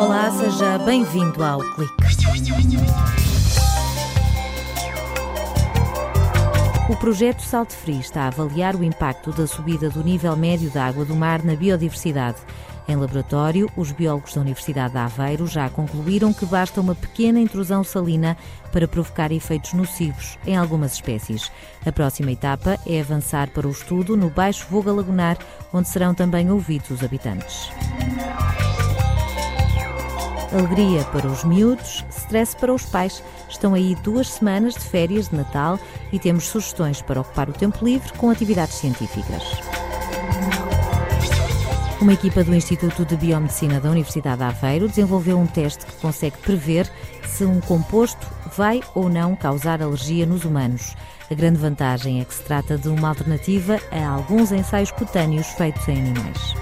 Olá, seja bem-vindo ao Clique. O projeto Salto Free está a avaliar o impacto da subida do nível médio da água do mar na biodiversidade. Em laboratório, os biólogos da Universidade de Aveiro já concluíram que basta uma pequena intrusão salina para provocar efeitos nocivos em algumas espécies. A próxima etapa é avançar para o estudo no Baixo Voga Lagunar, onde serão também ouvidos os habitantes. Alegria para os miúdos, stress para os pais. Estão aí duas semanas de férias de Natal e temos sugestões para ocupar o tempo livre com atividades científicas. Uma equipa do Instituto de Biomedicina da Universidade de Aveiro desenvolveu um teste que consegue prever se um composto vai ou não causar alergia nos humanos. A grande vantagem é que se trata de uma alternativa a alguns ensaios cutâneos feitos em animais.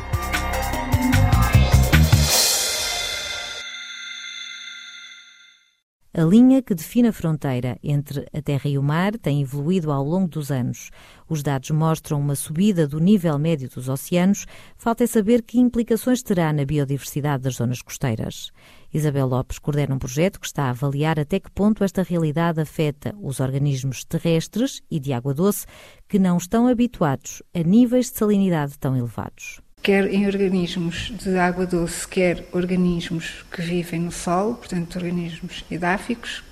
A linha que define a fronteira entre a terra e o mar tem evoluído ao longo dos anos. Os dados mostram uma subida do nível médio dos oceanos. Falta é saber que implicações terá na biodiversidade das zonas costeiras. Isabel Lopes coordena um projeto que está a avaliar até que ponto esta realidade afeta os organismos terrestres e de água doce que não estão habituados a níveis de salinidade tão elevados quer em organismos de água doce, quer organismos que vivem no solo, portanto, organismos edáficos,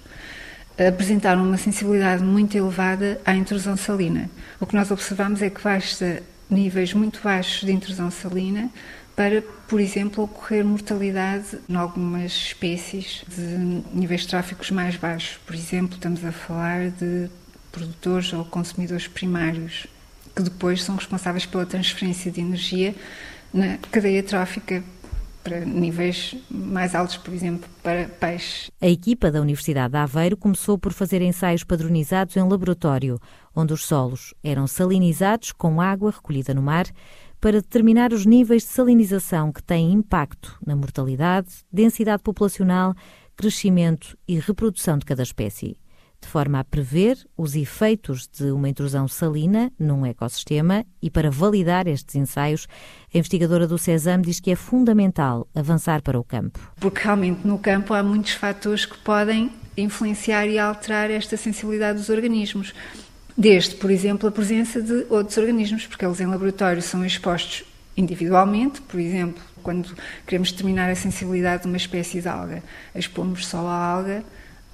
apresentaram uma sensibilidade muito elevada à intrusão salina. O que nós observamos é que basta níveis muito baixos de intrusão salina para, por exemplo, ocorrer mortalidade em algumas espécies de níveis tráficos mais baixos. Por exemplo, estamos a falar de produtores ou consumidores primários que depois são responsáveis pela transferência de energia na cadeia trófica para níveis mais altos, por exemplo, para peixes. A equipa da Universidade de Aveiro começou por fazer ensaios padronizados em laboratório, onde os solos eram salinizados com água recolhida no mar para determinar os níveis de salinização que têm impacto na mortalidade, densidade populacional, crescimento e reprodução de cada espécie de forma a prever os efeitos de uma intrusão salina num ecossistema e para validar estes ensaios, a investigadora do CESAM diz que é fundamental avançar para o campo. Porque realmente no campo há muitos fatores que podem influenciar e alterar esta sensibilidade dos organismos. Desde, por exemplo, a presença de outros organismos, porque eles em laboratório são expostos individualmente, por exemplo, quando queremos determinar a sensibilidade de uma espécie de alga, expomos só a alga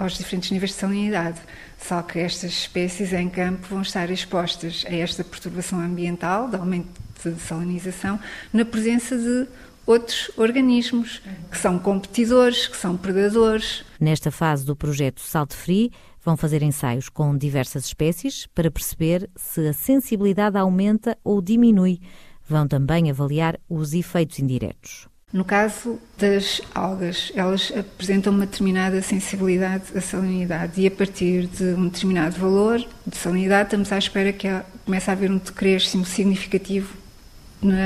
aos diferentes níveis de salinidade. Só que estas espécies em campo vão estar expostas a esta perturbação ambiental, de aumento de salinização, na presença de outros organismos que são competidores, que são predadores. Nesta fase do projeto Salt Free, vão fazer ensaios com diversas espécies para perceber se a sensibilidade aumenta ou diminui. Vão também avaliar os efeitos indiretos. No caso das algas, elas apresentam uma determinada sensibilidade à salinidade e a partir de um determinado valor de salinidade estamos à espera que comece a haver um decréscimo significativo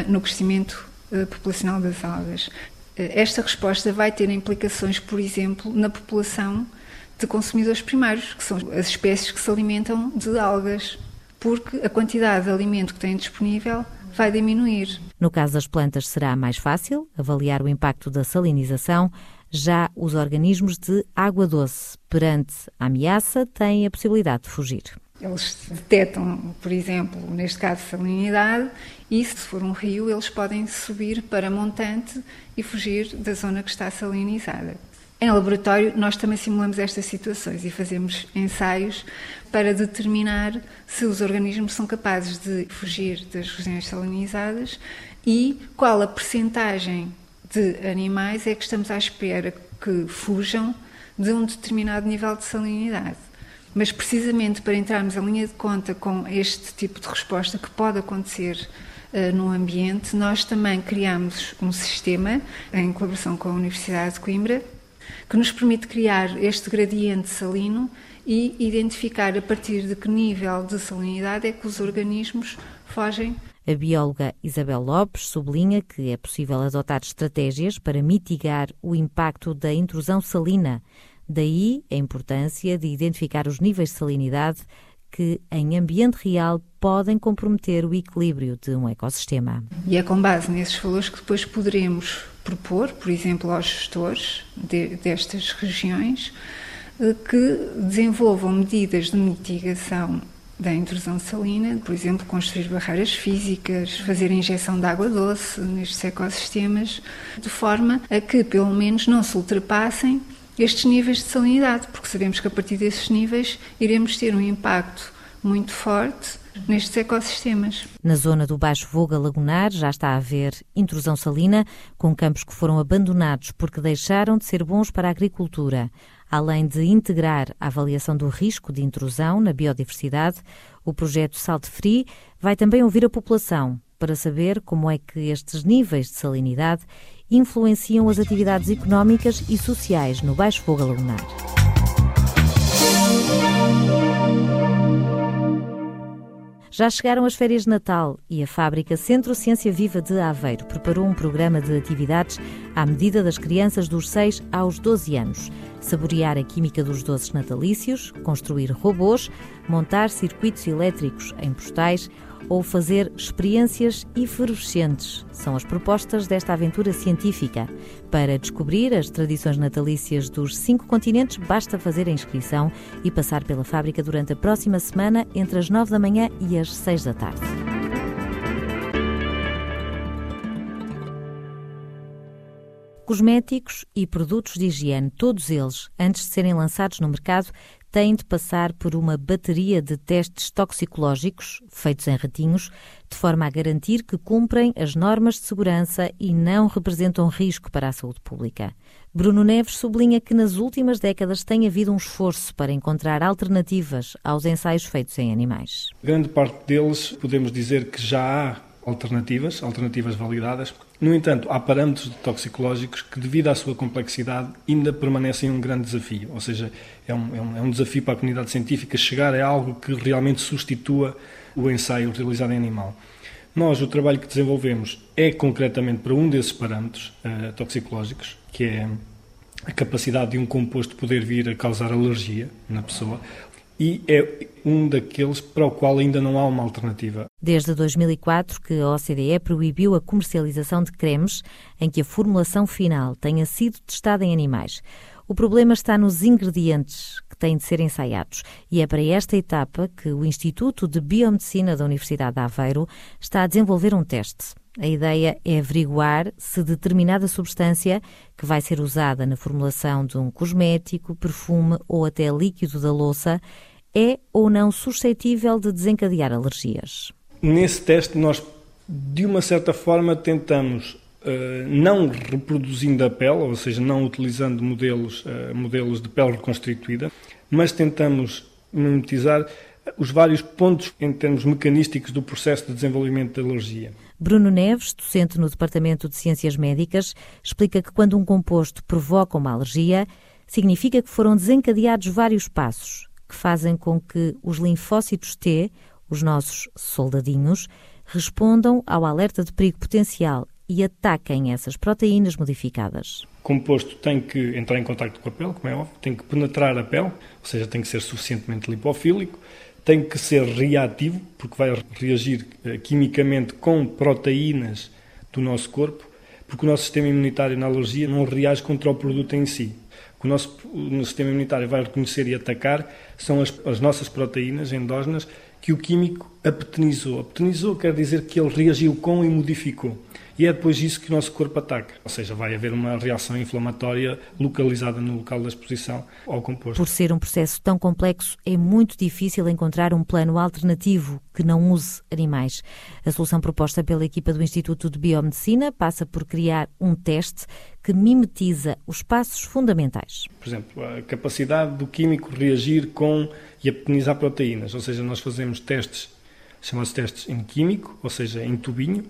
no crescimento eh, populacional das algas. Eh, esta resposta vai ter implicações, por exemplo, na população de consumidores primários, que são as espécies que se alimentam de algas, porque a quantidade de alimento que têm disponível vai diminuir. No caso das plantas, será mais fácil avaliar o impacto da salinização. Já os organismos de água doce, perante a ameaça, têm a possibilidade de fugir. Eles detectam, por exemplo, neste caso, salinidade, e se for um rio, eles podem subir para montante e fugir da zona que está salinizada. Em laboratório, nós também simulamos estas situações e fazemos ensaios para determinar se os organismos são capazes de fugir das regiões salinizadas e qual a percentagem de animais é que estamos à espera que fujam de um determinado nível de salinidade. Mas precisamente para entrarmos em linha de conta com este tipo de resposta que pode acontecer uh, no ambiente, nós também criamos um sistema em colaboração com a Universidade de Coimbra que nos permite criar este gradiente salino e identificar a partir de que nível de salinidade é que os organismos fogem. A bióloga Isabel Lopes sublinha que é possível adotar estratégias para mitigar o impacto da intrusão salina. Daí a importância de identificar os níveis de salinidade que, em ambiente real, podem comprometer o equilíbrio de um ecossistema. E é com base nesses valores que depois poderemos propor, por exemplo, aos gestores de, destas regiões, eh, que desenvolvam medidas de mitigação da intrusão salina, por exemplo, construir barreiras físicas, fazer injeção de água doce nestes ecossistemas, de forma a que, pelo menos, não se ultrapassem estes níveis de salinidade, porque sabemos que a partir desses níveis iremos ter um impacto muito forte nestes ecossistemas. Na zona do Baixo Voga Lagunar já está a haver intrusão salina, com campos que foram abandonados porque deixaram de ser bons para a agricultura. Além de integrar a avaliação do risco de intrusão na biodiversidade, o projeto Salt Free vai também ouvir a população para saber como é que estes níveis de salinidade influenciam as atividades económicas e sociais no Baixo Fogo Lagunar. Já chegaram as férias de Natal e a fábrica Centro Ciência Viva de Aveiro preparou um programa de atividades à medida das crianças dos 6 aos 12 anos. Saborear a química dos doces natalícios, construir robôs, montar circuitos elétricos em postais ou fazer experiências efervescentes. São as propostas desta aventura científica. Para descobrir as tradições natalícias dos cinco continentes, basta fazer a inscrição e passar pela fábrica durante a próxima semana entre as nove da manhã e as seis da tarde. Cosméticos e produtos de higiene, todos eles, antes de serem lançados no mercado, têm de passar por uma bateria de testes toxicológicos, feitos em ratinhos, de forma a garantir que cumprem as normas de segurança e não representam risco para a saúde pública. Bruno Neves sublinha que nas últimas décadas tem havido um esforço para encontrar alternativas aos ensaios feitos em animais. Grande parte deles podemos dizer que já há alternativas, alternativas validadas. No entanto, há parâmetros toxicológicos que, devido à sua complexidade, ainda permanecem um grande desafio. Ou seja, é um, é um, é um desafio para a comunidade científica chegar a algo que realmente substitua o ensaio realizado em animal. Nós, o trabalho que desenvolvemos é concretamente para um desses parâmetros uh, toxicológicos, que é a capacidade de um composto poder vir a causar alergia na pessoa e é um daqueles para o qual ainda não há uma alternativa. Desde 2004 que a OCDE proibiu a comercialização de cremes em que a formulação final tenha sido testada em animais. O problema está nos ingredientes que têm de ser ensaiados e é para esta etapa que o Instituto de Biomedicina da Universidade de Aveiro está a desenvolver um teste. A ideia é averiguar se determinada substância que vai ser usada na formulação de um cosmético, perfume ou até líquido da louça é ou não suscetível de desencadear alergias. Nesse teste, nós, de uma certa forma, tentamos, uh, não reproduzindo a pele, ou seja, não utilizando modelos, uh, modelos de pele reconstituída, mas tentamos mimetizar os vários pontos em termos mecanísticos do processo de desenvolvimento da alergia. Bruno Neves, docente no Departamento de Ciências Médicas, explica que quando um composto provoca uma alergia, significa que foram desencadeados vários passos que fazem com que os linfócitos T, os nossos soldadinhos, respondam ao alerta de perigo potencial e ataquem essas proteínas modificadas. O composto tem que entrar em contato com a pele, como é óbvio, tem que penetrar a pele, ou seja, tem que ser suficientemente lipofílico, tem que ser reativo, porque vai reagir eh, quimicamente com proteínas do nosso corpo, porque o nosso sistema imunitário na alergia não reage contra o produto em si. O que o nosso sistema imunitário vai reconhecer e atacar são as, as nossas proteínas endógenas que o químico apetenizou. Apetenizou quer dizer que ele reagiu com e modificou. E é depois disso que o nosso corpo ataca. Ou seja, vai haver uma reação inflamatória localizada no local da exposição ao composto. Por ser um processo tão complexo, é muito difícil encontrar um plano alternativo que não use animais. A solução proposta pela equipa do Instituto de Biomedicina passa por criar um teste que mimetiza os passos fundamentais. Por exemplo, a capacidade do químico reagir com e apenizar proteínas. Ou seja, nós fazemos testes chamam-se testes em químico, ou seja, em tubinho,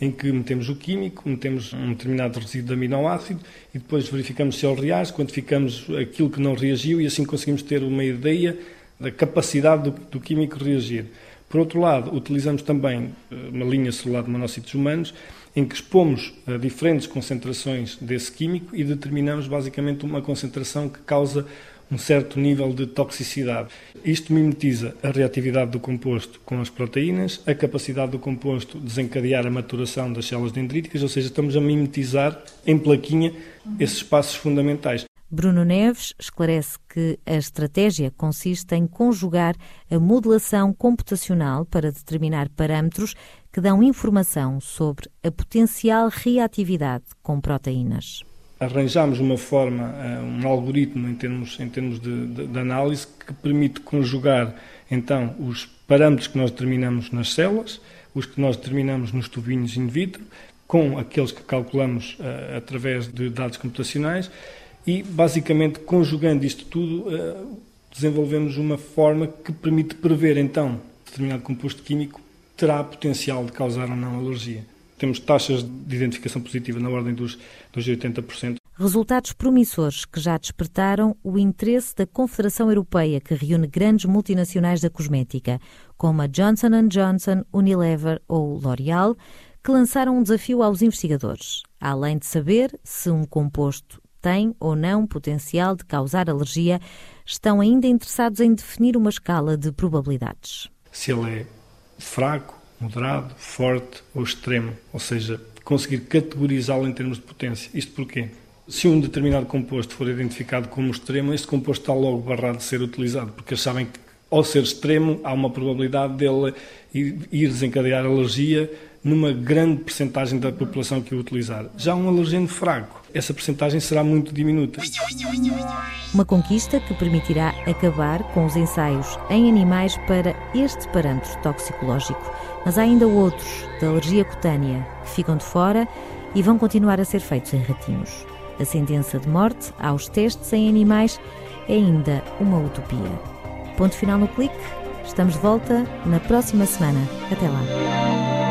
em que metemos o químico, metemos um determinado resíduo de aminoácido e depois verificamos se ele reage, quantificamos aquilo que não reagiu e assim conseguimos ter uma ideia da capacidade do, do químico reagir. Por outro lado, utilizamos também eh, uma linha celular de monócitos humanos, em que expomos a diferentes concentrações desse químico e determinamos basicamente uma concentração que causa um certo nível de toxicidade. Isto mimetiza a reatividade do composto com as proteínas, a capacidade do composto de desencadear a maturação das células dendríticas, ou seja, estamos a mimetizar em plaquinha esses passos fundamentais. Bruno Neves esclarece que a estratégia consiste em conjugar a modelação computacional para determinar parâmetros que dão informação sobre a potencial reatividade com proteínas arranjamos uma forma, eh, um algoritmo em termos, em termos de, de, de, análise que permite conjugar então os parâmetros que nós determinamos nas células, os que nós determinamos nos tubinhos in vitro, com aqueles que calculamos uh, através de dados computacionais e basicamente conjugando isto tudo uh, desenvolvemos uma forma que permite prever então determinado composto químico terá potencial de causar ou não alergia temos taxas de identificação positiva na ordem dos, dos 80%. Resultados promissores que já despertaram o interesse da Confederação Europeia, que reúne grandes multinacionais da cosmética, como a Johnson Johnson, Unilever ou L'Oréal, que lançaram um desafio aos investigadores, além de saber se um composto tem ou não potencial de causar alergia, estão ainda interessados em definir uma escala de probabilidades. Se ele é fraco, moderado, forte ou extremo, ou seja, conseguir categorizá-lo em termos de potência. Isto porquê? Se um determinado composto for identificado como extremo, este composto está logo barrado de ser utilizado, porque sabem que, ao ser extremo, há uma probabilidade dele ir desencadear alergia numa grande percentagem da população que o utilizar. Já um alergeno fraco, essa percentagem será muito diminuta. Uma conquista que permitirá acabar com os ensaios em animais para este parâmetro toxicológico. Mas há ainda outros, da alergia cutânea, que ficam de fora e vão continuar a ser feitos em ratinhos. A sentença de morte aos testes em animais é ainda uma utopia. Ponto final no clique. Estamos de volta na próxima semana. Até lá.